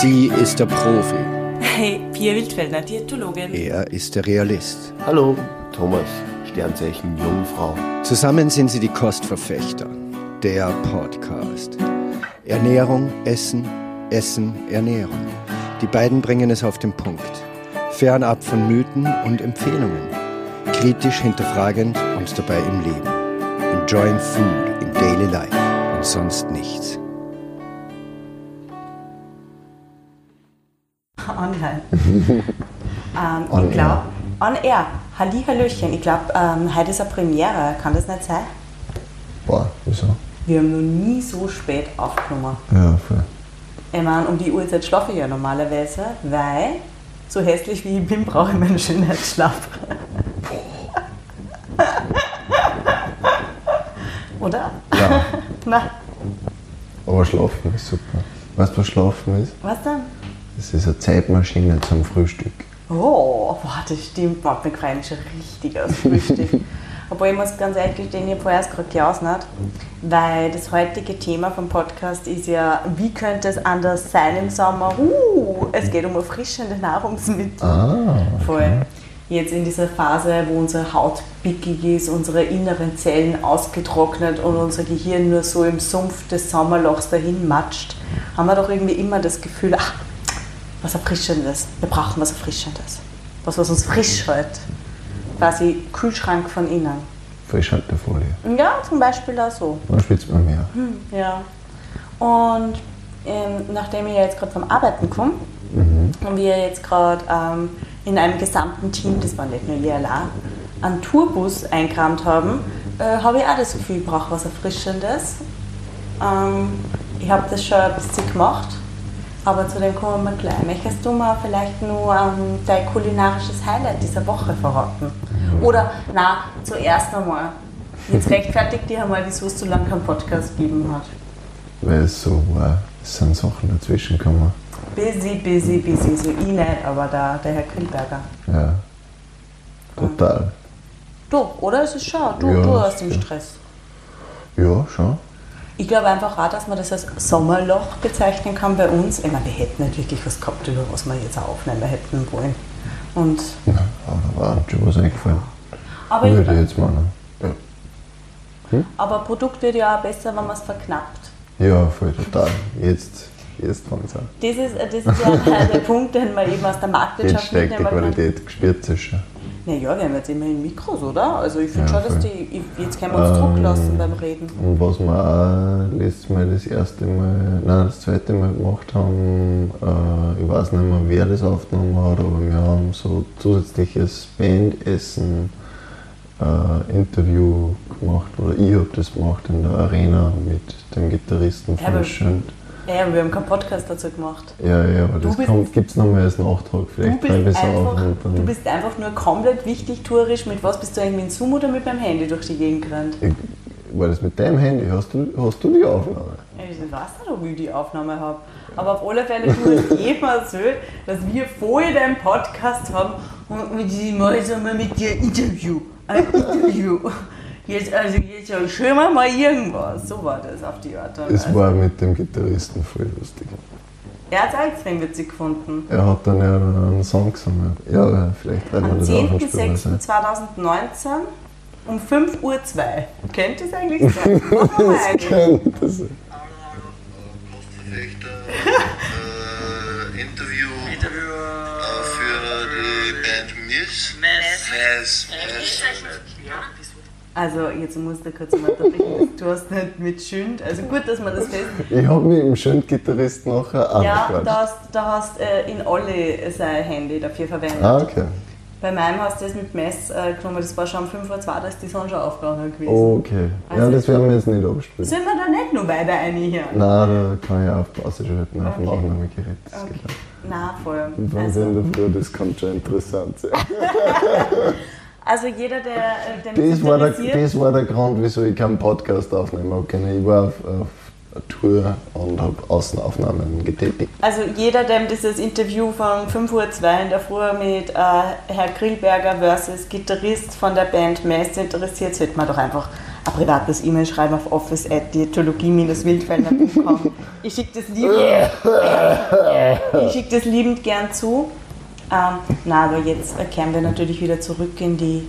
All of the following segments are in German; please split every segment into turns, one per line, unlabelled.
Sie ist der Profi.
Hey, Pia Wildfellner, Diätologin.
Er ist der Realist.
Hallo, Thomas, Sternzeichen Jungfrau.
Zusammen sind sie die Kostverfechter. Der Podcast. Ernährung, Essen, Essen, Ernährung. Die beiden bringen es auf den Punkt. Fernab von Mythen und Empfehlungen. Kritisch hinterfragend und dabei im Leben. Enjoying food in daily life und sonst nichts.
Online. ähm, ich glaube, on air. Halli, Hallöchen. Ich glaube, ähm, heute ist eine Premiere. Kann das nicht sein?
Boah, wieso?
Wir haben noch nie so spät aufgenommen.
Ja, voll.
Ich meine, um die Uhrzeit schlafe ich ja normalerweise, weil so hässlich wie ich bin, brauche ich meinen Schönheitsschlaf. Oder?
Ja,
Na,
aber schlafen ist super. Weißt du, was schlafen ist?
was denn?
Das ist eine Zeitmaschine zum Frühstück.
Oh, das stimmt. Mich schon richtig aufs Frühstück. Obwohl ich muss ganz ehrlich gestehen, ich habe vorher gerade geausnet, weil das heutige Thema vom Podcast ist ja, wie könnte es anders sein im Sommer? Uh, es geht um erfrischende Nahrungsmittel.
Ah,
Voll. Jetzt in dieser Phase, wo unsere Haut pickig ist, unsere inneren Zellen ausgetrocknet und unser Gehirn nur so im Sumpf des Sommerlochs dahin matscht, haben wir doch irgendwie immer das Gefühl, ach, was Erfrischendes. Wir brauchen was Erfrischendes. Was, was uns frisch hält. Quasi Kühlschrank von innen.
Frischhaltefolie.
Ja, zum Beispiel auch so.
Dann schwitzt man mehr.
Ja. Und ähm, nachdem ich ja jetzt gerade vom Arbeiten komme und wir jetzt gerade ähm, in einem gesamten Team, das war nicht nur allein, einen Tourbus eingerammt haben, äh, habe ich auch das Gefühl, ich brauche was Erfrischendes. Ähm, ich habe das schon ein bisschen gemacht, aber zu dem kommen wir gleich. Möchtest du mal vielleicht nur ähm, dein kulinarisches Highlight dieser Woche verraten? Oder, na, zuerst einmal. Jetzt rechtfertigt dich einmal, wieso es so lange keinen Podcast gegeben hat.
Weil es so war. Es sind Sachen dazwischen gekommen.
Busy, busy, busy. So ich nicht, aber der, der Herr Grillberger.
Ja. Total.
Du, oder? Es ist schon. Du,
Ja,
du hast den
ja.
Stress.
Ja, schon.
Ich glaube einfach auch, dass man das als Sommerloch bezeichnen kann bei uns. Ich meine, wir hätten nicht wirklich was gehabt, über was wir jetzt auch aufnehmen hätten wollen. Und,
Ja, aber da war schon was eingefallen.
aber,
Würde ich jetzt meinen. Ja.
aber Produkt wird ja auch besser, wenn man es verknappt.
ja, voll total. Jetzt, jetzt fangen es an.
Das ist, das ist ja der Punkt, den man eben aus der
Jetzt
Marktwirtschaft
steigt die. Qualität gespürt sich schon.
Naja, wir haben jetzt immerhin Mikros, oder? Also ich finde
Ja,
schon, dass die, ich, jetzt können wir uns Druck
Ähm,
lassen beim Reden.
Und was wir auch letztes Mal das erste Mal, nein, das zweite Mal gemacht haben, äh, ich weiß nicht mehr, wer das aufgenommen hat, aber wir haben so zusätzliches Bandessen äh, Interview gemacht, oder ich habe das gemacht in der Arena mit dem Gitarristen
Ja,
von
aber-
Schönt.
Ja, wir haben keinen Podcast dazu gemacht.
Ja, ja, aber
Du
das
bist-
gibt es nochmal als Nachtrag.
Du
Vielleicht
bist,
es auf
einfach, du bist einfach nur komplett wichtig tourisch. Mit was bist du eigentlich mit Zoom oder mit meinem Handy durch die Gegend gerannt?
war das mit deinem Handy? Hast du, hast du die Aufnahme?
Ich weiß nicht, ob ich die Aufnahme habe. Aber auf alle Fälle, du hast eben erzählt, dass wir vorher den Podcast haben und mit diesem Mal mit dir Interview. Ein Interview. Jetzt, also jetzt schön wir mal irgendwas. So war das auf die Art. und
Es war mit dem Gitarristen voll lustig.
Er hat es auch extrem witzig gefunden.
Er hat dann ja einen Song gesungen. Ja, vielleicht werden wir
Am
das auch noch spielen.
10.06.2019 um 5.02 Uhr. Könnte es eigentlich sein? Mal eigentlich.
Könnte das sein.
Kostverfechter äh, Interview, äh, für die Band Miss. Mess. Mess.
Also, jetzt musst du kurz mal unterbrechen. Du hast nicht mit Schünd. Also gut, dass man das fest.
Ich habe mich im Schönt-Gitarrist nachher
Ja, da hast, da hast äh, in alle sein Handy dafür verwendet.
Ah, okay.
Bei meinem hast du das mit Mess äh, genommen, das war schon um 5.02 Uhr, da ist die Sonne schon aufgegangen gewesen.
Okay. Ja,
Also-
das werden wir jetzt nicht abspielen.
Sind wir da nicht noch weiter einhören?
Nein, da kann ich auf Pause schalten auf dem
Okay.
Aufnahmegerät. Das
Okay.
geht auch.
Nein, voll.
Und wenn
Also,
das kann schon interessant sein.
also jeder, der äh, dem
Das war, der, das war der Grund, wieso ich keinen Podcast aufnehmen habe können. Ich war auf, auf Tour und habe Außenaufnahmen getätigt.
Also jeder, dem dieses Interview von 5.02 Uhr in der Früh mit äh, Herr Grillberger versus Gitarrist von der Band Mess interessiert, sollte man doch einfach ein privates E-Mail schreiben auf office.diätologie-wildfeldner.com. Ich schicke das, lieb, ich schick das liebend gern zu. Ähm, na, aber jetzt kehren wir natürlich wieder zurück in die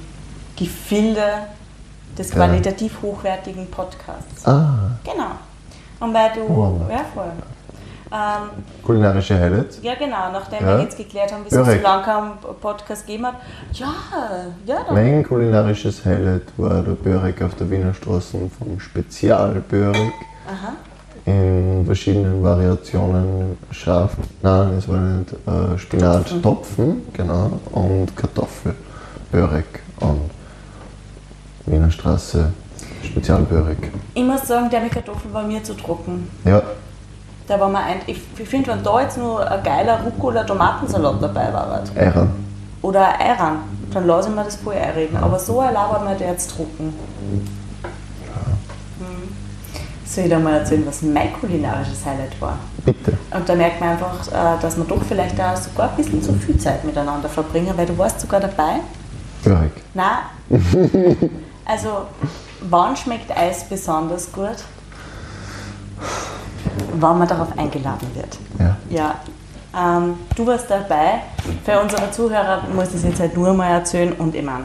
Gefilde des qualitativ hochwertigen Podcasts.
Ah,
Genau. Und weil du,
Oh.
ja voll. Ähm,
kulinarische Highlights.
ja genau, nachdem
Ja.
wir jetzt geklärt haben, wieso es so lange keinen Podcast gegeben hat. Ja, ja, dann.
Mein kulinarisches Highlight war der Börek auf der Wiener Straße vom Spezialbörek.
Aha.
In verschiedenen Variationen scharf, nein, es war nicht äh, Spinat, Topfen, genau, und Kartoffelbörek und Wiener Straße Spezialbörek.
Ich muss sagen, der mit Kartoffeln war mir zu trocken.
Ja,
Da war mir ein, ich, ich finde, wenn da jetzt nur ein geiler Rucola-Tomatensalat dabei war
Eiran.
oder Eiran, dann lasse ich mir das voll einreden. Aber so ein war mir der jetzt trocken. Hm. Soll ich dir mal erzählen, was mein kulinarisches Highlight war?
Bitte.
Und da merkt man einfach, äh, dass wir doch vielleicht auch sogar ein bisschen zu viel Zeit miteinander verbringen, weil du warst sogar dabei.
Börek.
Nein. Also, wann schmeckt Eis besonders gut? Wann man darauf eingeladen wird.
Ja.
Ja. Ähm, du warst dabei. Für unsere Zuhörer muss ich es jetzt halt nur mal erzählen und ich meine,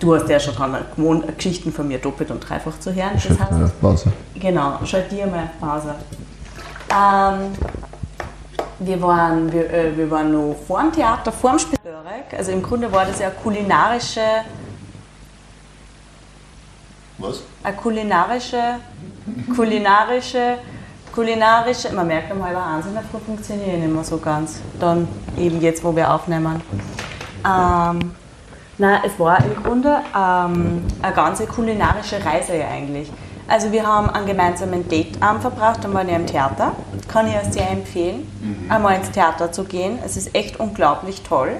du hast ja schon dran gewohnt, Geschichten von mir doppelt und dreifach zu hören. Das heißt,
mal auf Pause.
Genau, schalt dir mal auf Pause. Ähm, wir, waren, wir, äh, wir waren noch vor dem Theater, vor dem Spielberg. Also im Grunde war das ja eine kulinarische,
Was?
eine kulinarische, kulinarische, kulinarische, man merkt am halber eins in der Früh funktioniert nicht mehr so ganz. Dann eben jetzt, wo wir aufnehmen. Ähm, na, es war im Grunde ähm, eine ganze kulinarische Reise ja eigentlich. Also wir haben einen gemeinsamen Dateabend verbracht, dann waren wir im Theater. Kann ich ja sehr empfehlen, einmal ins Theater zu gehen. Es ist echt unglaublich toll.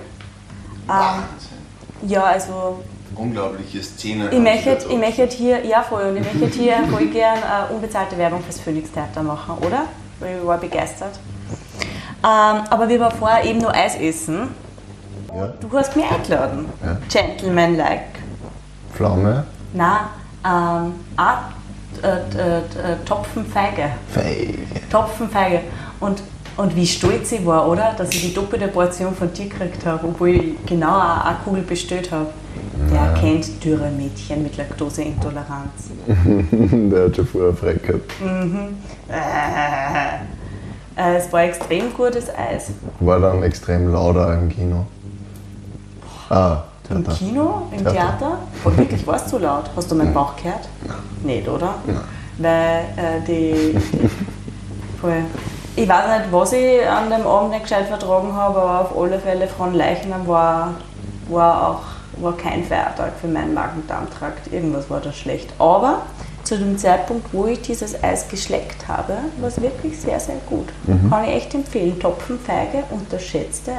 Ähm, ja, also
Unglaubliche Szene.
ich möchte, ich möchte hier, ja voll, und ich möchte hier voll gern äh, unbezahlte Werbung fürs Phoenix Theater machen, oder? Weil ich war begeistert. Ähm, aber wir waren vorher eben nur Eis essen.
Ja.
Du hast mich eingeladen.
Ja.
Gentleman-like.
Pflaume.
Na, ähm, ah, äh, äh, äh, Topfenfeige.
Feige.
Topfenfeige. Und, und wie stolz ich war, oder? Dass ich die doppelte Portion von dir gekriegt habe, obwohl ich genau eine, eine Kugel bestellt habe. Der kennt dürre Mädchen mit Laktoseintoleranz.
Der hat schon vorher frei gehabt.
Äh, es war extrem gutes Eis.
War dann extrem lauter im Kino. Ah,
Im. Kino, im
Theater.
Theater? Oh, wirklich, war es zu laut? Hast du meinen Bauch gehört? Nicht, oder? Weil äh, die, voll. Ich weiß nicht, was ich an dem Abend nicht gescheit vertragen habe, aber auf alle Fälle von Leichnam war, war auch war kein Feiertag für meinen Magen-Darm-Trakt. Irgendwas war da schlecht. Aber zu dem Zeitpunkt, wo ich dieses Eis geschleckt habe, war es wirklich sehr, sehr gut. Kann ich echt empfehlen. Topfenfeige, unterschätzte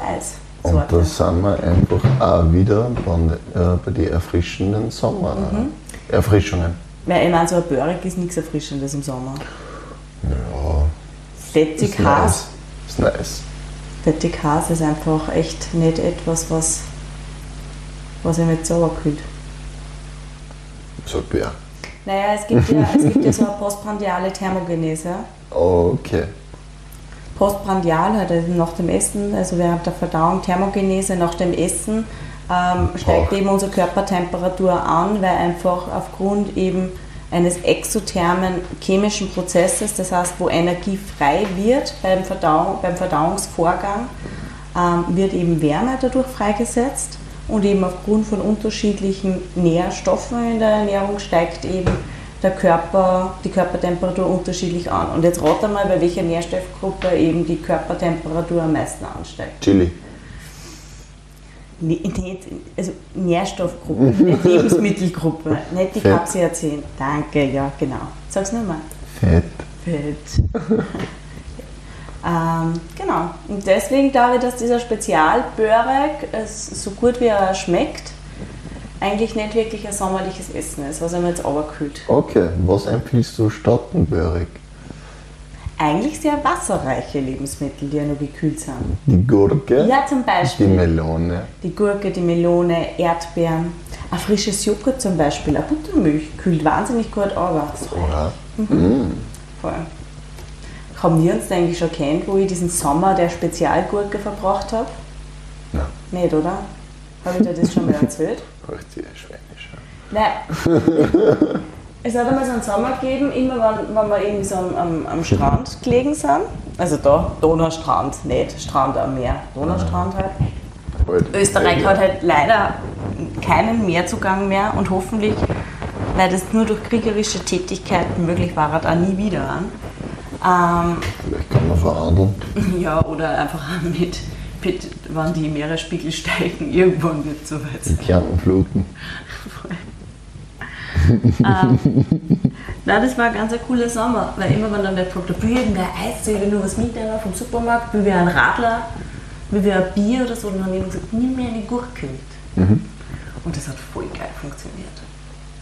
Und da sind wir einfach auch wieder bei, äh, bei den erfrischenden Sommer.
Mhm.
Erfrischungen.
Weil ich meine, so ein Börek ist nichts Erfrischendes im Sommer.
Ja,
Fettig
nice. Ist nice.
Fettig Has ist einfach echt nicht etwas, was, was ich nicht sauer kühlt.
So Bär.
Naja, es gibt ja, es gibt ja so eine postprandiale Thermogenese.
Okay.
Postprandial also nach dem Essen, also während der Verdauung, Thermogenese nach dem Essen ähm, steigt eben unsere Körpertemperatur an, weil einfach aufgrund eben eines exothermen chemischen Prozesses, das heißt, wo Energie frei wird beim, Verdauung, beim Verdauungsvorgang, ähm, wird eben Wärme dadurch freigesetzt und eben aufgrund von unterschiedlichen Nährstoffen in der Ernährung steigt eben der Körper, die Körpertemperatur unterschiedlich an. Und jetzt rate mal, bei welcher Nährstoffgruppe eben die Körpertemperatur am meisten ansteigt.
Chili.
Nicht, also Nährstoffgruppe, nicht Lebensmittelgruppe, nicht die
Fett.
Capsaicin. Danke, ja, genau. Sag's nur mal.
Fett.
Fett. ähm, genau. Und deswegen glaube ich, dass dieser Spezialbörek, es, so gut wie er schmeckt, eigentlich nicht wirklich ein sommerliches Essen ist, was einem jetzt runterkühlt.
Okay, was empfiehlst du Börek?
Eigentlich sehr wasserreiche Lebensmittel, die ja noch gekühlt sind.
Die Gurke,
Ja, zum
die
Beispiel
Melone.
die Gurke, die Melone, Erdbeeren. Ein frisches Joghurt zum Beispiel, eine Buttermilch, kühlt wahnsinnig gut aber.
Ja.
Voll. Haben wir uns da eigentlich schon kennt, wo ich diesen Sommer der Spezialgurke verbracht habe?
Ja.
Nicht, oder? Habe ich dir das schon mal erzählt?
Richtig schwänisch.
Nein. Es hat einmal so einen Sommer gegeben, immer wenn, wenn wir irgendwie so am, am, am Strand gelegen sind. Also da, Donaustrand, nicht Strand am Meer, Donaustrand halt.
Halt,
Österreich hat halt leider keinen Meerzugang mehr und hoffentlich, weil das nur durch kriegerische Tätigkeiten möglich war, hat auch nie wieder an. Ähm,
Vielleicht kann man verhandeln.
ja, oder einfach mit, mit, wenn die Meeresspiegel steigen, irgendwann wird es soweit sein.
Kärntenfluten.
ähm, Nein, das war ein ganz ein cooler Sommer, weil immer wenn dann wer gefragt hat, will irgendein Eis, ich will nur was mitnehmen vom Supermarkt, will wir einen Radler, will wir ein Bier oder so, dann haben die immer gesagt, nimm mir eine Gurke mit. Und das hat voll geil funktioniert,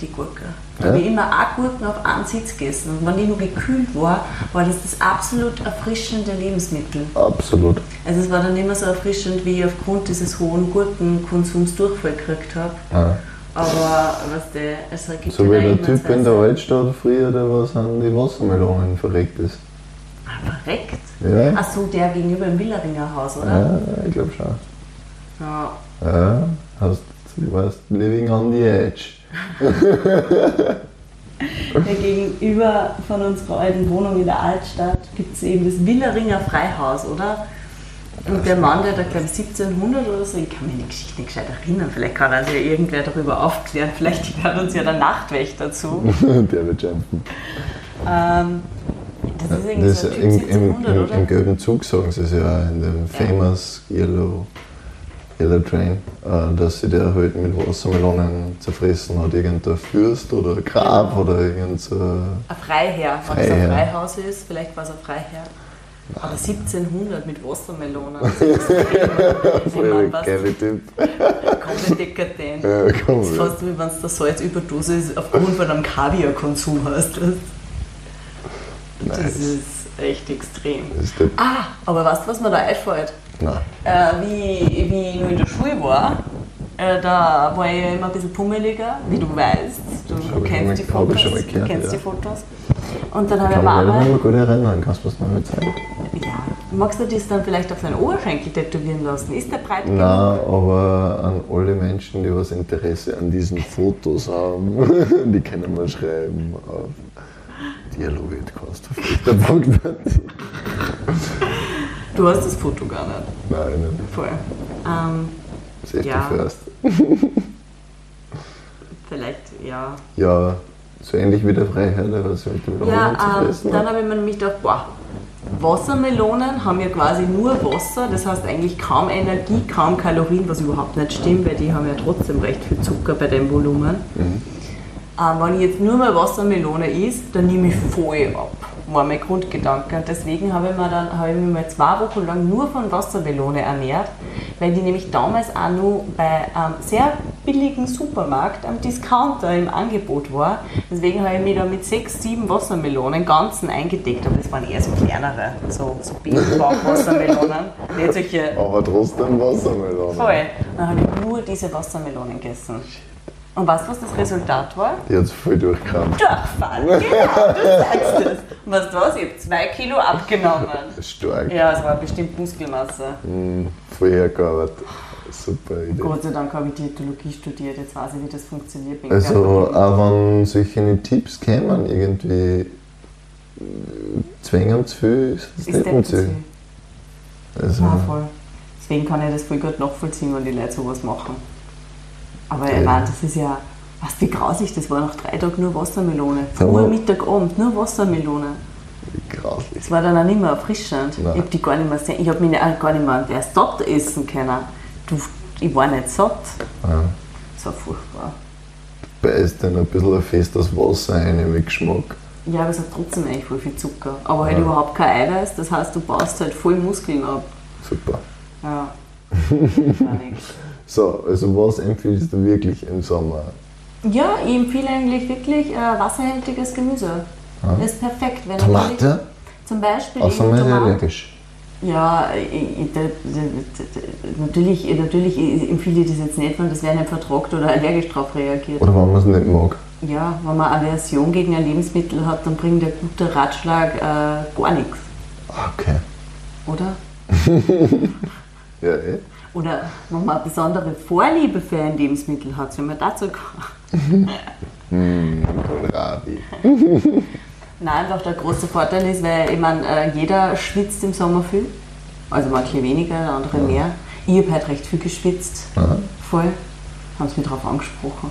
die Gurke. Da
Ja?
habe ich immer auch Gurken auf einen Sitz gegessen und wenn die nur gekühlt war, war das das absolut erfrischende Lebensmittel.
Absolut.
Also es war dann immer so erfrischend, wie ich aufgrund dieses hohen Gurkenkonsums Durchfall gekriegt habe.
Ja.
Aber was der, es gibt
So wie der Typ in der. Altstadt früher, der was an die Wassermelonen verreckt ist.
Ah, verreckt?
Ja.
Ach so, der gegenüber im Willeringer Haus, oder?
Ja, ich glaube schon.
Ja.
Ja, hast, du weißt, living on the edge.
Der gegenüber von unserer alten Wohnung in der Altstadt gibt es eben das Willeringer Freihaus, oder? Und der Mann, der da, glaube ich, 1700 oder so, ich kann mich an die Geschichte nicht gescheit erinnern, vielleicht kann also irgendwer darüber aufklären, vielleicht hört uns ja der Nachtwächter zu.
der wird kämpfen.
Ähm, das ist irgendwie
Das
so ein Typ
im, im,
1700,
im? Im gelben Zug sagen sie es ja in dem famous Yellow, Yellow Train, äh, dass sie der halt mit Wassermelonen zerfressen hat. Irgendein Fürst oder Graf oder irgend so.
Ein Freiherr, wenn es ein. Freihaus ist, vielleicht war es ein Freiherr. Aber 1700 mit Wassermelonen. Das ist
geile Typ.
komplett dekadent.
Ja, komm,
Das ist fast wie wenn du der Salzüberdosis aufgrund von einem Kaviarkonsum hast. Das, das
Nice.
ist echt extrem.
Das ist
Ah, aber weißt du, was mir da einfällt?
Nein.
Äh, wie, wie ich noch in der Schule war, äh, da war ich ja immer ein bisschen pummeliger, wie du weißt. Du, du
ich
kennst die
mal- ich
Fotos.
mal gehört,
kennst
ja.
die Fotos. Und dann habe ich
Kann
aber
mich nicht
einmal,
mehr gut erinnern. Kannst du noch mal zeigen?
ja, magst du das dann vielleicht auf deinen Oberschenkel tätowieren lassen? Ist der breit genug?
Nein, aber an alle Menschen, die was Interesse an diesen Fotos haben, die können mal schreiben auf dialogitcast.at.
Du hast das Foto gar nicht.
Nein, nein,
Voll. Ähm,
safety
Ja.
first.
vielleicht, ja.
Ja, so ähnlich wie der Freiherr, der was mit dem
Ja,
Roman zu
ähm,
fressen
dann
hat.
habe ich mir nämlich gedacht, boah, Wassermelonen haben ja quasi nur Wasser, das heißt eigentlich kaum Energie, kaum Kalorien, was überhaupt nicht stimmt, weil die haben ja trotzdem recht viel Zucker bei dem Volumen. Ähm, wenn ich jetzt nur mal Wassermelone isst, dann nehme ich voll ab, war mein Grundgedanke. Und deswegen habe ich, mir dann, habe ich mich mal zwei Wochen lang nur von Wassermelone ernährt, weil die nämlich damals auch nur bei einem sehr billigen Supermarkt am Discounter im Angebot war. Deswegen habe ich mich da mit sechs, sieben Wassermelonen ganzen eingedeckt, aber das waren eher so kleinere, so, so solche
Aber trotzdem Wassermelone.
voll. Dann habe ich nur diese Wassermelonen gegessen. Und weißt du, was das Resultat war?
Die hat es voll durchgekramt.
Durchfall. Genau, du sagst es. Und weißt du was? Ich habe zwei Kilo abgenommen.
Stark.
Ja, es war bestimmt Muskelmasse.
Mm, voll hergearbeitet. Super Idee.
Gott sei Dank habe ich Diätologie studiert, jetzt weiß ich, wie das funktioniert. Bin
Also, auch wenn solche Tipps kämen, irgendwie äh, zwängen zu viel, ist es nicht zu viel. Also,
Ja, voll. Deswegen kann ich das voll gut nachvollziehen, wenn die Leute sowas machen. Aber ich
Ja.
meine, das ist ja, weißt du, wie grausig das war, nach drei Tagen nur Wassermelone.
Aber-
Mittag, Abend, nur Wassermelone.
grauslich.
Das war dann auch nicht mehr erfrischend.
Nein.
Ich habe die gar nicht mehr sehen. Ich habe mich auch gar nicht mehr der satt essen können. Du, ich war nicht satt.
Ja.
Das war furchtbar.
Beißt dann ein bisschen ein festes Wasser rein mit Geschmack.
Ja, aber es hat trotzdem eigentlich voll viel Zucker. Aber halt
Ja.
überhaupt kein Eiweiß. Das heißt, du baust halt voll Muskeln ab.
Super.
Ja. War nix.
So, also was empfiehlst du wirklich im Sommer?
Ja, ich empfehle eigentlich wirklich äh, wasserhältiges Gemüse.
Ja.
Das ist perfekt. Wenn
Tomate?
Zum Beispiel
Außer man ist allergisch.
Ja, ich, ich, da- da- da- natürlich, natürlich empfehle ich das jetzt nicht, weil das wäre nicht vertragt oder allergisch darauf reagiert.
Oder wenn man es nicht mag.
Ja, wenn man Aversion gegen ein Lebensmittel hat, dann bringt der gute Ratschlag äh, gar nichts,
Okay.
oder?
Ja, eh.
Oder wenn eine besondere Vorliebe für ein Lebensmittel hat, soll man dazu kommen.
Kohlrabi.
Nein, einfach der große Vorteil ist, weil ich meine, äh, jeder schwitzt im Sommer viel. Also manche weniger, andere mehr. Ich habe halt recht viel geschwitzt.
Aha.
Voll. Haben sie mich darauf angesprochen.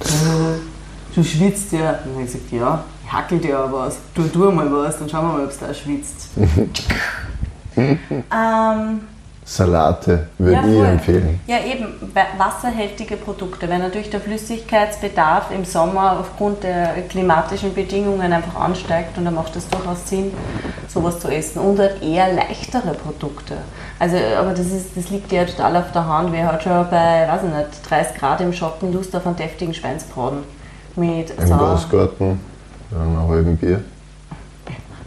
Äh, du schwitzt ja. Dann habe ich gesagt, ja, ich hackel dir aber was. Tu, tu mal was, dann schauen wir mal, ob es da schwitzt. ähm,
Salate würde
ja,
ich empfehlen.
Ja, eben, wa- wasserhältige Produkte, weil natürlich der Flüssigkeitsbedarf im Sommer aufgrund der klimatischen Bedingungen einfach ansteigt und da macht es durchaus Sinn, sowas zu essen. Und halt eher leichtere Produkte. Also, aber das, ist, das liegt ja total auf der Hand. Wer hat schon bei, weiß ich nicht, 30 Grad im Schatten Lust auf einen deftigen Schweinsbraten mit,
Im mit einem halben Bier.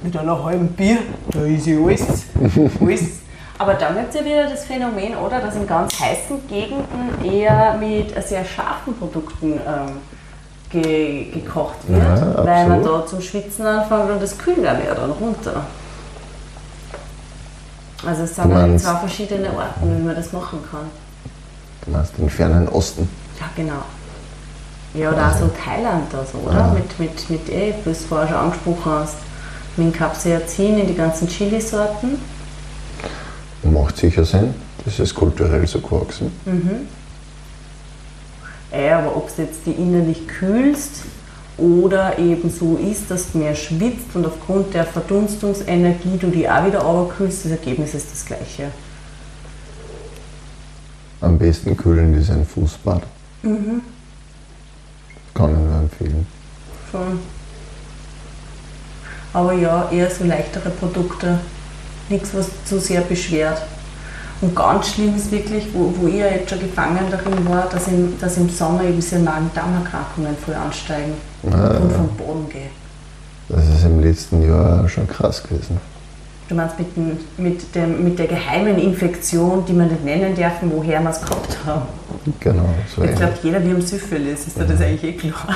mit einer halben Bier, da ist ja alles. alles. Aber dann gibt es ja wieder das Phänomen, oder, dass in ganz heißen Gegenden eher mit sehr scharfen Produkten ähm, ge gekocht wird,
Ja,
weil man da zum Schwitzen anfängt und das kühlt einem ja dann runter. Also es sind halt zwei verschiedene Arten, wie man das machen kann.
Du meinst den fernen Osten.
Ja, genau. Ja, oder auch so Thailand da so, oder?
Ja.
Mit, mit, mit eh, wie du es vorher schon angesprochen hast, mit Capsaicin in die ganzen Chilisorten.
Macht sicher Sinn. Das ist kulturell so gewachsen.
Äh, aber ob du jetzt die innerlich kühlst oder eben so ist, dass du mehr schwitzt und aufgrund der Verdunstungsenergie du die auch wieder runterkühlst, das Ergebnis ist das gleiche.
Am besten kühlen ist ein Fußbad. Kann ich nur empfehlen.
Schon. Aber ja, eher so leichtere Produkte. Nichts, was zu sehr beschwert. Und ganz schlimm ist wirklich, wo, wo ich ja jetzt schon gefangen darin war, dass im, dass im Sommer eben diese Magen-Darm-Erkrankungen früh ansteigen und vom Boden gehen.
Das ist im letzten Jahr schon krass gewesen.
Du meinst mit, dem, mit, dem, mit der geheimen Infektion, die wir nicht nennen dürfen, woher wir es gehabt haben.
Genau, so
Jetzt glaubt jeder, wir haben Syphilis, ist dir das eigentlich eh klar?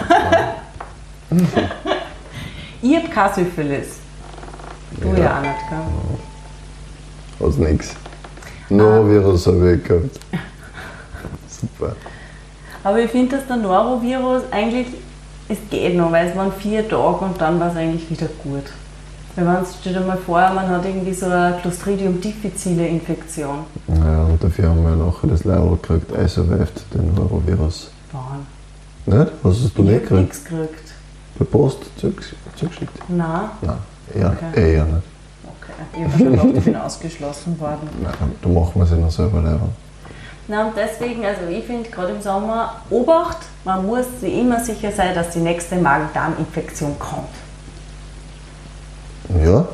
ich habe keine Syphilis. Du ja,
Ja.
auch nicht, gell?
Aus nix. Norovirus habe ich gehabt. Super.
Aber ich finde, dass der Norovirus eigentlich, es geht noch, weil es waren vier Tage und dann war es eigentlich wieder gut. Wenn man stell dir mal vor, man hat irgendwie so eine Clostridium difficile Infektion.
Ja, und dafür haben wir nachher das Level gekriegt, I survived den Norovirus.
Wahn.
Nicht? Hast du
Ich
nicht gekriegt?
nichts gekriegt.
Per Post zugesch- zugeschickt?
Nein.
Nein, eher,
Okay.
eher nicht.
Ich schon gedacht, ich bin ausgeschlossen worden.
Nein, da machen wir sie noch selber leiden.
Na und deswegen, also ich finde gerade im Sommer, Obacht, man muss sich immer sicher sein, dass die nächste Magen-Darm-Infektion kommt.
Ja,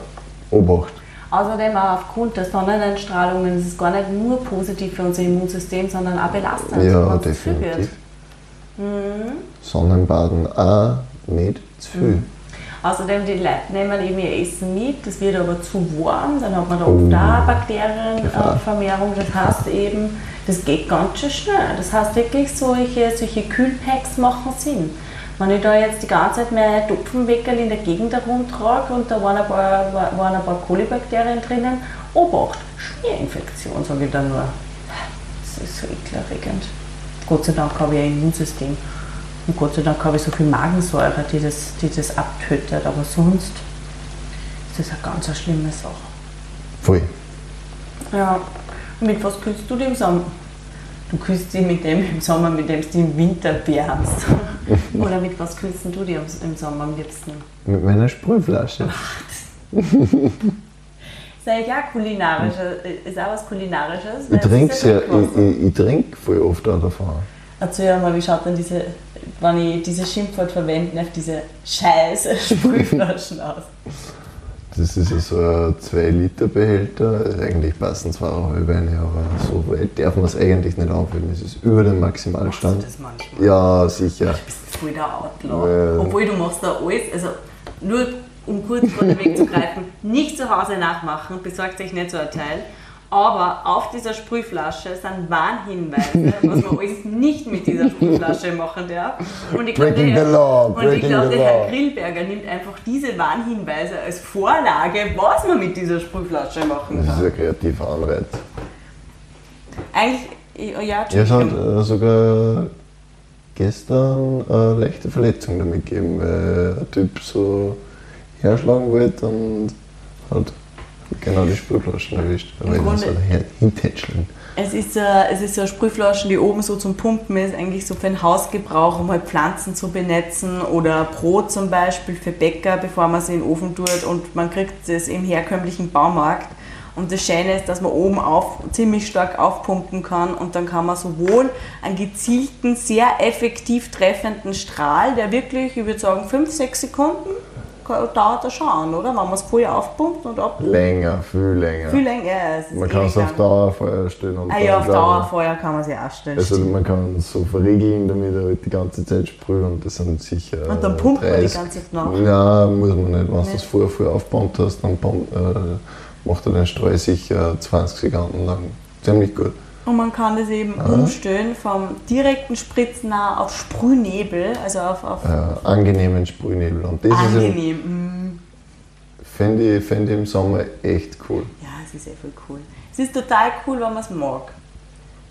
Obacht.
Außerdem auch aufgrund der Sonneneinstrahlungen ist es gar nicht nur positiv für unser Immunsystem, sondern auch belastend.
Ja,
es
definitiv.
wird.
Sonnenbaden auch nicht zu viel.
Außerdem, die Leute nehmen eben ihr Essen mit, das wird aber zu warm, dann hat man da
Oh.
oft auch
Gefahr.
Bakterienvermehrung. Das heißt eben, das geht ganz schön schnell. Das heißt wirklich, solche, solche Kühlpacks machen Sinn. Wenn ich da jetzt die ganze Zeit meine Tupfenweckerl in der Gegend herumtrage und da waren ein paar, war- waren ein paar Kolibakterien drinnen, Obacht, Schmierinfektion, sage ich da nur. Das ist so ekelerregend. Gott sei Dank habe ich ein Immunsystem. Und Gott sei Dank habe ich so viel Magensäure, die das, die das abtötet. Aber sonst ist das eine ganz eine schlimme Sache.
Voll.
Ja. Und mit was kühlst du dich im Sommer? Du kühlst dich mit dem im Sommer, mit dem du im Winter wärmst. Oder mit was kühlst du dich im- Sommer am liebsten?
Mit meiner Sprühflasche.
Ist eigentlich auch kulinarisches, ist auch was Kulinarisches.
Ich trinke
ja
ich, ich, ich trink voll oft auch davon.
Erzähl mal, wie schaut denn diese, wenn ich diese Schimpfwort verwende, auf diese scheiß Sprühflaschen aus?
Das ist so ein 2-Liter-Behälter. Eigentlich passen zweieinhalb rein, aber so weit darf man es eigentlich nicht anfüllen. Es ist über dem
Machst du
Maximalstand.
das manchmal?
Ja, sicher.
Du bist voll der Outlaw.
Ja.
Obwohl du machst da alles, also nur um kurz vor den Weg zu greifen, nicht zu Hause nachmachen, besorgt euch nicht so ein Teil. Aber auf dieser Sprühflasche sind Warnhinweise, was man alles nicht mit dieser Sprühflasche machen darf. Und ich glaube, der,
law,
und ich glaub, der Herr. Grillberger nimmt einfach diese Warnhinweise als Vorlage, was man mit dieser Sprühflasche machen
Das ist
kann.
ein kreativer Anreiz.
Eigentlich, ja,
Ja, es hat äh, sogar gestern eine leichte Verletzung damit gegeben, weil ein Typ so herschlagen wollte und hat genau die Sprühflaschen erwischt. Aber
Im Grunde-
hin- hintätscheln.
Es ist, äh, es ist so eine Sprühflasche, die oben so zum Pumpen ist, eigentlich so für den Hausgebrauch, um halt Pflanzen zu benetzen oder Brot zum Beispiel für Bäcker, bevor man sie in den Ofen tut und man kriegt es im herkömmlichen Baumarkt. Und das Schöne ist, dass man oben auf, ziemlich stark aufpumpen kann und dann kann man sowohl einen gezielten, sehr effektiv treffenden Strahl, der wirklich, ich würde sagen, 5, 6 Sekunden dauert das schon an, oder? Wenn man es voll aufpumpt und ab.
Länger, viel länger.
Viel länger, ja, es ist
man kann es auf. Dauerfeuer stellen. Und
Ah ja, auf Dauerfeuer kann man sie auch stellen.
Also
stimmt.
man kann es so verriegeln, damit er halt die ganze Zeit sprüht und das sind sicher.
Und dann pumpt man die
30
ganze Zeit nach?
Ja, muss man nicht. Wenn du das vorher voll aufgepumpt hast, dann pumpt, äh, macht er den Streu sicher 20 Sekunden lang. Ziemlich gut.
Und man kann das eben umstellen vom direkten Spritzen auch auf Sprühnebel, also auf, auf
Äh, angenehmen Sprühnebel. Und das ist
angenehm. Mm.
fände ich, fänd ich im Sommer echt cool.
Ja, es ist eh voll cool. Es ist total cool, wenn man es mag.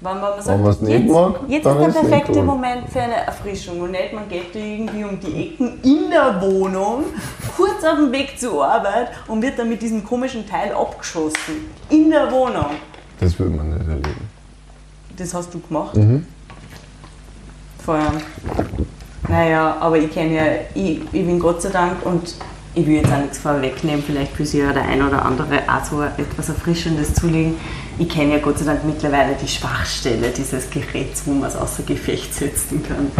Wenn man, sagt,
man's nicht
jetzt,
mag,
jetzt ist der
ist
perfekte
cool.
Moment für eine Erfrischung und nicht, man geht irgendwie um die Ecken in der Wohnung, kurz auf dem Weg zur Arbeit und wird dann mit diesem komischen Teil abgeschossen. In der Wohnung.
Das würde man nicht erleben.
Das hast du gemacht?
Mhm.
Vorher. Naja, aber ich kenne ja, ich, ich bin Gott sei Dank und ich will jetzt auch nichts vorwegnehmen, vielleicht will sich ja der ein oder andere auch so etwas Erfrischendes zulegen. Ich kenne ja Gott sei Dank mittlerweile die Schwachstelle dieses Geräts, wo man es außer Gefecht setzen kann.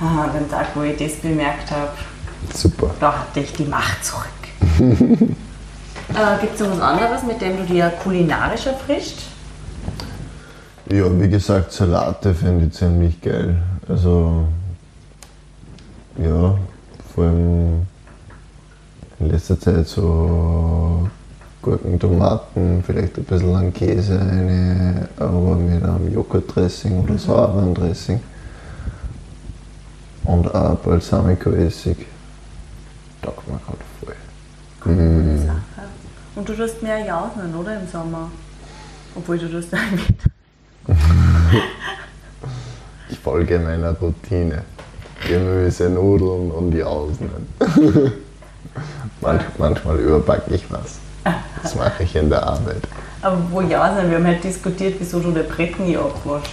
Ah, den Tag, wo ich das bemerkt habe,
Super.
da hatte ich die Macht zurück. äh, Gibt es noch was anderes, mit dem du dir kulinarisch erfrischt?
Ja, wie gesagt, Salate finde ich ziemlich geil. Also, ja, vor allem in letzter Zeit so Gurken, Tomaten, vielleicht ein bisschen an Käse eine, aber mit einem Joghurtdressing oder Sauerrahmdressing. Und auch Balsamico-Essig. Taugt mir gerade voll.
Sache. Und du tust mehr jausen, oder? Im Sommer. Obwohl du tust mit.
Ich folge meiner Routine. Gemüse, Nudeln und Jausen. Manch, manchmal überbacke ich was. Das mache ich in der Arbeit.
Aber wo jausen? Wir haben halt diskutiert, wieso du den Brett nie abwaschst.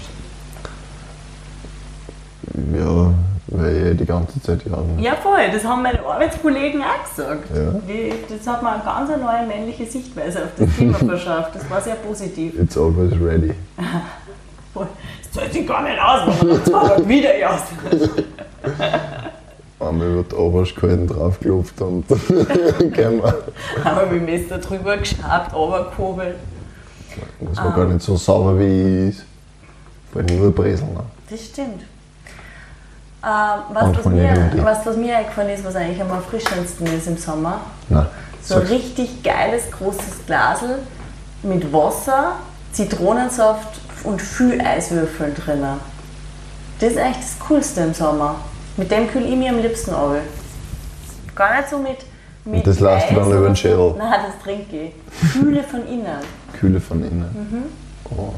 Ja, weil ich die ganze Zeit jausen.
Ja, voll. Das haben meine Arbeitskollegen auch gesagt.
Ja.
Die, das hat mir eine ganz neue männliche Sichtweise auf das Thema verschafft. Das war sehr positiv.
It's always ready.
Das zahlt sich gar nicht aus, wenn man das wieder jausen.
Einmal über die Oberschkalten draufgelupft und gehen wir.
Haben wir mit dem Messer drüber geschabt, runtergehobelt.
Das war gar nicht so sauber wie ich. Vor allem nur Breseln.
Das stimmt. Ähm, was,
von
mir, was, was mir eingefallen ist, was eigentlich am erfrischendsten ist im Sommer,
Nein,
so ein richtig geiles großes Glasel mit Wasser, Zitronensaft und viel Eiswürfeln drinnen. Das ist eigentlich das Coolste im Sommer. Mit dem kühle ich mich am liebsten ab. Gar nicht so mit. mit
das lässt du dann über den. Schädel?
Nein, das trinke ich. Kühle von innen.
Kühle von innen. Oh,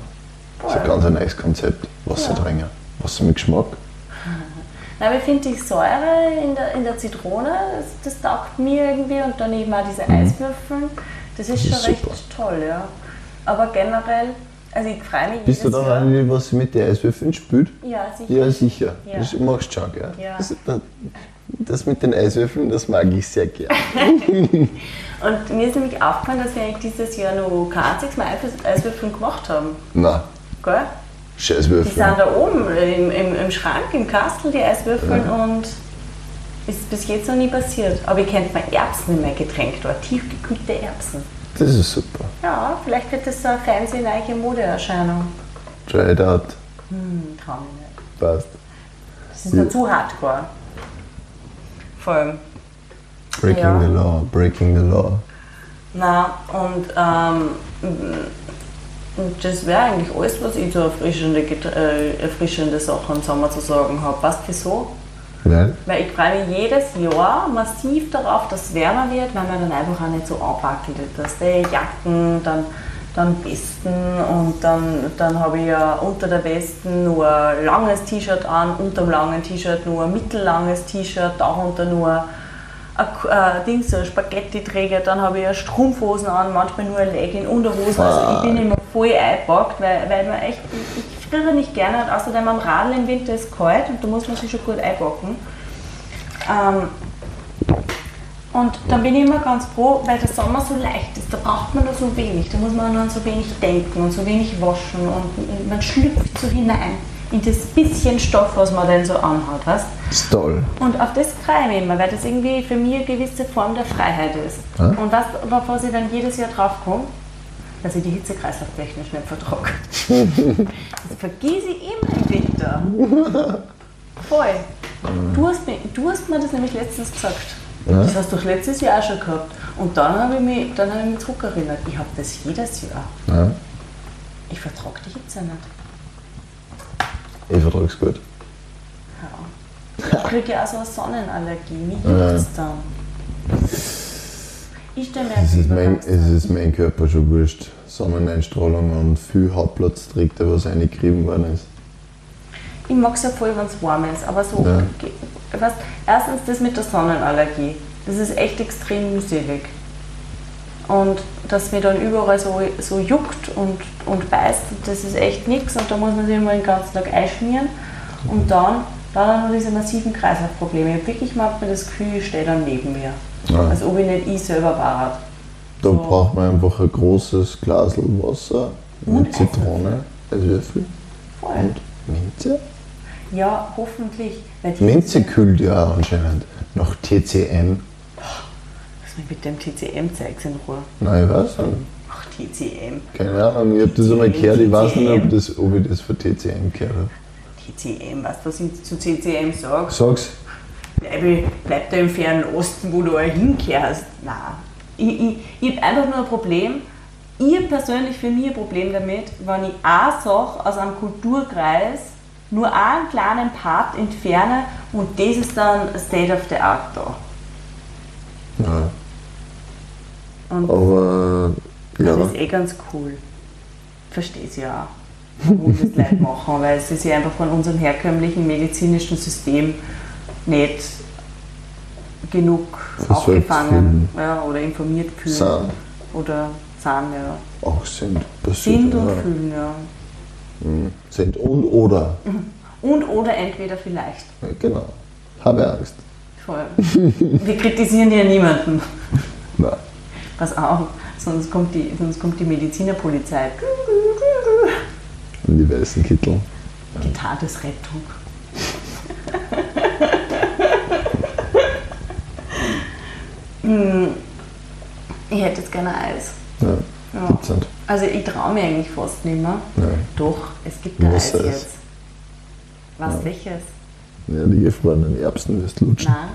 das ist ein ganz ein neues Konzept. Wasser trinken. Wasser mit Geschmack.
Nein, aber ich finde die Säure in der, in der Zitrone, das, das taugt mir irgendwie und dann eben auch diese Eiswürfel. Das ist
Mhm. Das
schon
ist
recht
super.
toll, ja. Aber generell, also ich freue mich
Bist du dann
Jahr.
eine, die was mit den Eiswürfeln spült?
Ja, sicher.
Ja, sicher.
Ja.
Das machst du schon, gell?
Ja.
Das, das mit den Eiswürfeln, das mag ich sehr gern.
Und mir ist nämlich aufgefallen, dass wir eigentlich dieses Jahr noch kein einziges Mal Eis- Eiswürfeln gemacht haben.
Na,
Gell? Die
Scheißwürfel.
sind da oben im, im, im Schrank, im Kastel, die Eiswürfel und ist bis jetzt noch nie passiert. Aber ich könnte mal Erbsen in mein Getränk dort, tiefgekühlte Erbsen.
Das ist super.
Ja, vielleicht wird das so eine neue Modeerscheinung.
Try it out.
Hm, trau mich nicht.
Passt.
Das ist noch zu hardcore. Vor allem.
Breaking
Ja.
the law, breaking the law.
Na, und ähm, das wäre eigentlich alles, was ich so erfrischende, Get- äh, erfrischende Sachen im Sommer zu sagen habe. Du wieso?
Weil?
Weil ich freue mich jedes Jahr massiv darauf, dass es wärmer wird, weil man dann einfach auch nicht so anpackelt. Dass die Jacken, dann, dann Westen und dann, dann habe ich ja unter der Westen nur ein langes T-Shirt an, unter dem langen T-Shirt nur ein mittellanges T-Shirt, darunter nur ein, äh, Ding, so ein Spaghetti-Träger, dann habe ich ja Strumpfhosen an, manchmal nur ein Legging, Unterhosen. Also ich bin immer voll eingepackt, weil, weil man echt, ich, ich friere nicht gerne und außerdem am Radl im Winter ist es kalt und da muss man sich schon gut einpacken. Ähm, und dann bin ich immer ganz froh, weil der Sommer so leicht ist. Da braucht man nur so wenig. Da muss man nur an so wenig denken und so wenig waschen und man schlüpft so hinein in das bisschen Stoff, was man denn so anhat. Weißt?
Ist toll.
Und auf das freue ich mich immer, weil das irgendwie für mich eine gewisse Form der Freiheit ist.
Ja.
Und was, auf was ich dann jedes Jahr drauf komme, dass ich die Hitze kreislauftechnisch nicht vertrage. das vergesse ich immer im Winter. Voll. Du hast, mir, du hast mir das nämlich letztens gesagt.
Ja.
Das hast du letztes Jahr auch schon gehabt. Und dann habe ich mich, dann habe ich mich zurückerinnert. Ich habe das jedes Jahr.
Ja,
Ich vertrage die Hitze nicht.
ich vertrag's gut.
Ja. Ich kriege ja auch so eine Sonnenallergie. Mich juckt das dann. Stelle mir
Es ist, mein, es ist mein Körper schon wurscht. Sonneneinstrahlung und viel Hauptplatz trägt, er, was eingerieben worden ist.
Ich mag es ja voll, wenn es warm ist, aber so,
Ja.
weißt, erstens das mit der Sonnenallergie, das ist echt extrem mühselig. Und dass mir dann überall so, so juckt und, und beißt, das ist echt nichts und da muss man sich immer den ganzen Tag einschmieren. Und dann, dann noch diese massiven Kreislaufprobleme. Ich habe wirklich manchmal das Gefühl, ich stehe dann neben mir.
Ja.
Als ob ich nicht ich selber war.
Da
So.
braucht man einfach ein großes Glas Wasser
Und
mit Zitrone, Eiswürfel
Voll.
und Minze.
Ja, hoffentlich.
Minze kühlt ja anscheinend nach TCM.
Lass mich mit dem TCM-Zeugs in Ruhe.
Nein, ich weiß nicht.
Ach, TCM.
Keine Ahnung, ich habe das einmal gehört, ich weiß nicht, ob,
TCM.
das, ob ich das von TCM gehört habe.
TCM, weißt du, was ich zu TCM sage?
Sag's.
Bleib, bleib da im fernen Osten, wo du auch hinkehrst. Nein. Ich, ich, ich habe einfach nur ein Problem. Ich persönlich für mich ein Problem damit, wenn ich eine Sache aus einem Kulturkreis nur einen kleinen Part entferne und das ist dann State of the Art da.
Ja.
Und
Aber ja,
das ist eh ganz cool. Verstehe es ja auch, warum das Leute machen, weil sie sich einfach von unserem herkömmlichen medizinischen System nicht genug aufgefangen ja, oder informiert fühlen.
Sind.
Oder sind, ja.
auch sind passiert.
Sind und
ja.
fühlen, ja.
Sind und oder.
Und oder entweder vielleicht.
Ja, genau. Habe Angst.
Voll. Wir kritisieren ja niemanden.
Nein.
Pass auf, sonst kommt die, sonst kommt die Medizinerpolizei.
Und die weißen Kittel.
Getartesrettung. Hm, ich hätte jetzt gerne Eis.
Ja,
Ja. Also ich traue mir eigentlich fast nicht mehr.
Nein.
Doch, es gibt ein Eis jetzt. Was, welches?
Ja, die gefrorenen Erbsen wirst du lutschen.
Nein,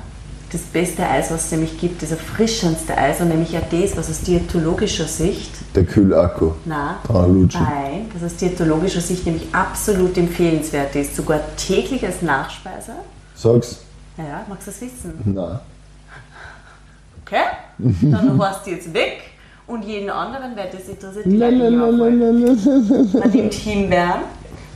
das beste Eis, was es nämlich gibt, das erfrischendste Eis und nämlich auch das, was aus diätologischer Sicht,
Der Kühlakku.
nein,
lutschen.
nein, was aus diätologischer Sicht nämlich absolut empfehlenswert ist, sogar täglich als Nachspeise.
Sag's.
Ja, magst du das wissen?
Nein.
Okay? Dann warst du jetzt weg und jeden anderen, wer das interessiert, die gleich Man nimmt Himbeeren,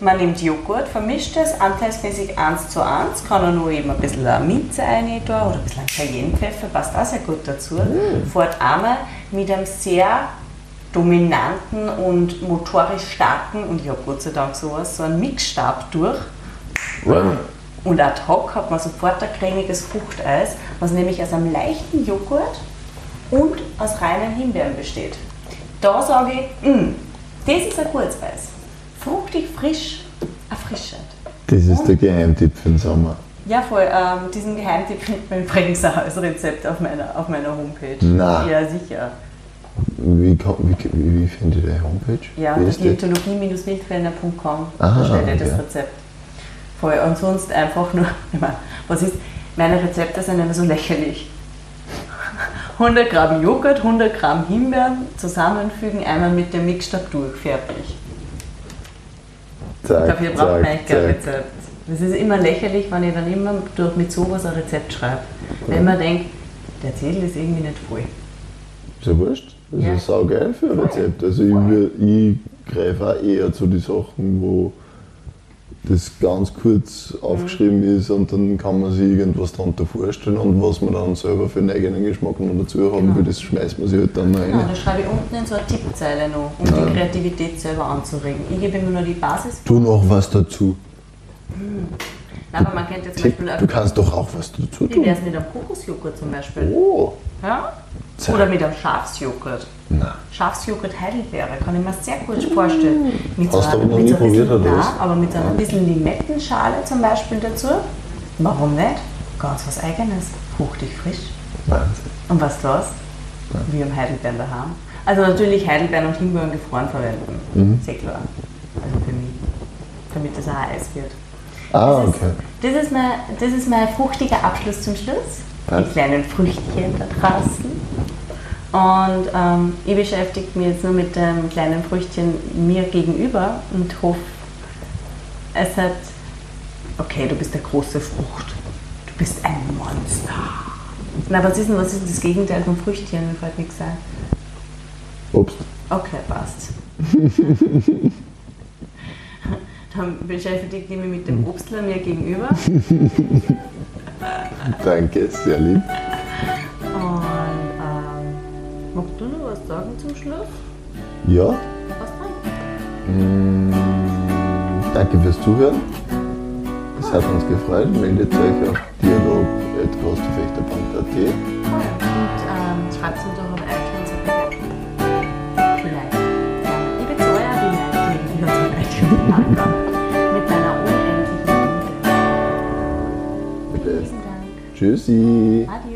man nimmt Joghurt, vermischt es anteilsmäßig 1 zu 1, kann auch nur eben ein bisschen Minze rein da oder ein bisschen Cayennepfeffer, passt auch sehr gut dazu. Fährt einmal mit einem sehr dominanten und motorisch starken, und ich habe Gott sei Dank sowas, so einen Mixstab durch. Und ad hoc hat man sofort ein cremiges Fruchteis, was nämlich aus einem leichten Joghurt und aus reinen Himbeeren besteht. Da sage ich, "Mm, das ist ein gutes Eis. Fruchtig, frisch, erfrischend.
Das ist der Geheimtipp für den Sommer.
Ja, voll. Ähm, diesen Geheimtipp findet man übrigens auch als Rezept auf meiner, auf meiner Homepage.
Na.
Ja, sicher.
Wie, wie, wie, wie findet ihr die Homepage?
Ja,
wie ist die?
diätologie-wildquellner.com.
Ah,
Da steht ja das. Rezept. Voll. Und sonst einfach nur, ich meine, was ist, meine Rezepte sind immer so lächerlich. 100 Gramm Joghurt, 100 Gramm Himbeeren zusammenfügen, einmal mit dem Mixstab durch, fertig.
Zack,
Dafür braucht man eigentlich kein. Rezept. Es ist immer lächerlich, wenn ich dann immer durch mit sowas ein Rezept schreibe. Wenn man denkt, der Zettel ist irgendwie nicht voll.
Ist ja wurscht. Das
Ja.
ist saugeil für ein Rezept. Also ich, ich greife auch eher zu den Sachen, wo das ganz kurz aufgeschrieben ist und dann kann man sich irgendwas darunter vorstellen und was man dann selber für einen eigenen Geschmack noch dazu haben
Genau.
will, das schmeißt man sich halt dann noch
Genau,
rein.
da schreibe ich unten in so eine Tippzeile noch, um die Kreativität selber anzuregen. Ich gebe immer nur die Basis.
Tu noch was dazu.
Nein, aber man könnte jetzt zum Beispiel
du kannst doch auch was dazu
Wie wäre
tun.
es mit einem Kokosjoghurt zum Beispiel?
Oh,
Ja? Oder mit einem Schafsjoghurt.
Nein.
Schafsjoghurt Heidelbeere kann ich mir sehr gut vorstellen. Mit
Hast du aber noch nie probiert, oder was?
Nein, aber mit so ein bisschen Limettenschale zum Beispiel dazu. Warum nicht? Ganz was Eigenes. Fruchtig frisch.
Wahnsinn.
Und was du hast? Wir haben Heidelbeeren daheim. Also natürlich Heidelbeeren und Himbeeren gefroren verwenden.
Mhm.
Sehr klar. Also für mich. Damit das auch Eis wird.
Ah,
Das ist-
okay.
Das ist, mein, das ist mein fruchtiger Abschluss zum Schluss. Die kleinen Früchtchen da draußen. Und ähm, ich beschäftige mich jetzt nur mit dem kleinen Früchtchen mir gegenüber und hoffe, es hat. Okay, du bist eine große Frucht. Du bist ein Monster. Na, was ist denn, was ist denn das Gegenteil von Früchtchen? Mir fällt nichts ein.
Obst.
Okay, passt. Dann beschäftige ich mich mit dem Obstler mir gegenüber.
Danke, sehr lieb.
Sagen zum Schluss?
Ja,
Was dann?
Mm, Danke fürs Zuhören. Es hat uns gefreut. Meldet euch auf dialog.großverfechter.at.
Toll. Und ähm, schreibt uns doch auf iTunes. Vielleicht. Ja, bezahle ja die Leute, die uns. Mit meiner unendlichen Liebe.
Bitte.
Vielen Dank.
Tschüssi.
Adieu.